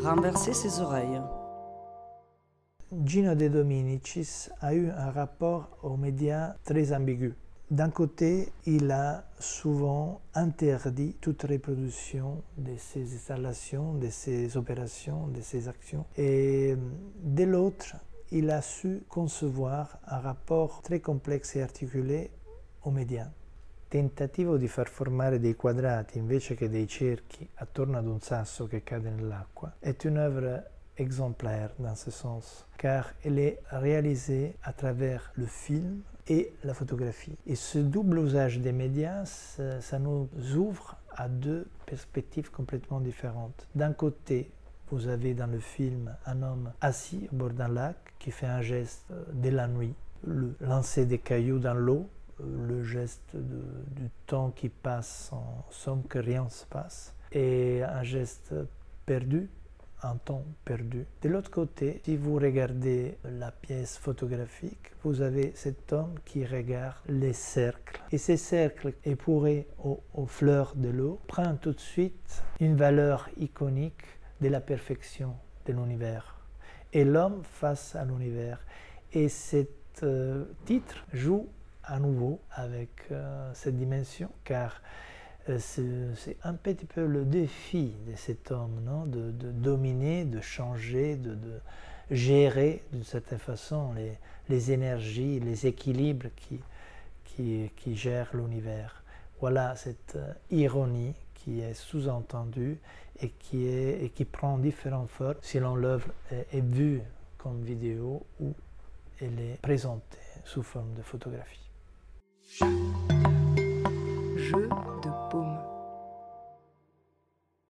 renverser ses oreilles. Gino De Dominicis a eu un rapport aux médias très ambigu. D'un côté, il a souvent interdit toute reproduction de ses installations, de ses opérations, de ses actions. Et de l'autre, il a su concevoir un rapport très complexe et articulé aux médias. Tentativo di far formare dei quadrati invece che dei cerchi attorno ad un sasso che cade nell'acqua è un'œuvre exemplaire dans ce sens, car elle est réalisée à travers le film et la photographie. Et ce double usage des médias, ça, nous ouvre à deux perspectives complètement différentes. D'un côté, vous avez dans le film un homme assis au bord d'un lac qui fait un geste de la nuit, le lancer des cailloux dans l'eau, le geste du temps qui passe sans que rien se passe, et un geste perdu un temps perdu. De l'autre côté, si vous regardez la pièce photographique, vous avez cet homme qui regarde les cercles. Et ces cercles épourés aux, aux fleurs de l'eau prennent tout de suite une valeur iconique de la perfection de l'univers. Et l'homme face à l'univers. Et cet euh, titre joue à nouveau avec euh, cette dimension, car euh, c'est un petit peu le défi de cet homme, non de, dominer, de changer, de, gérer d'une certaine façon les, énergies, les équilibres qui, qui, gèrent l'univers. Voilà cette euh, ironie qui est sous-entendue et qui, et qui prend différentes formes selon l'œuvre est vue comme vidéo ou elle est présentée sous forme de photographie. shine.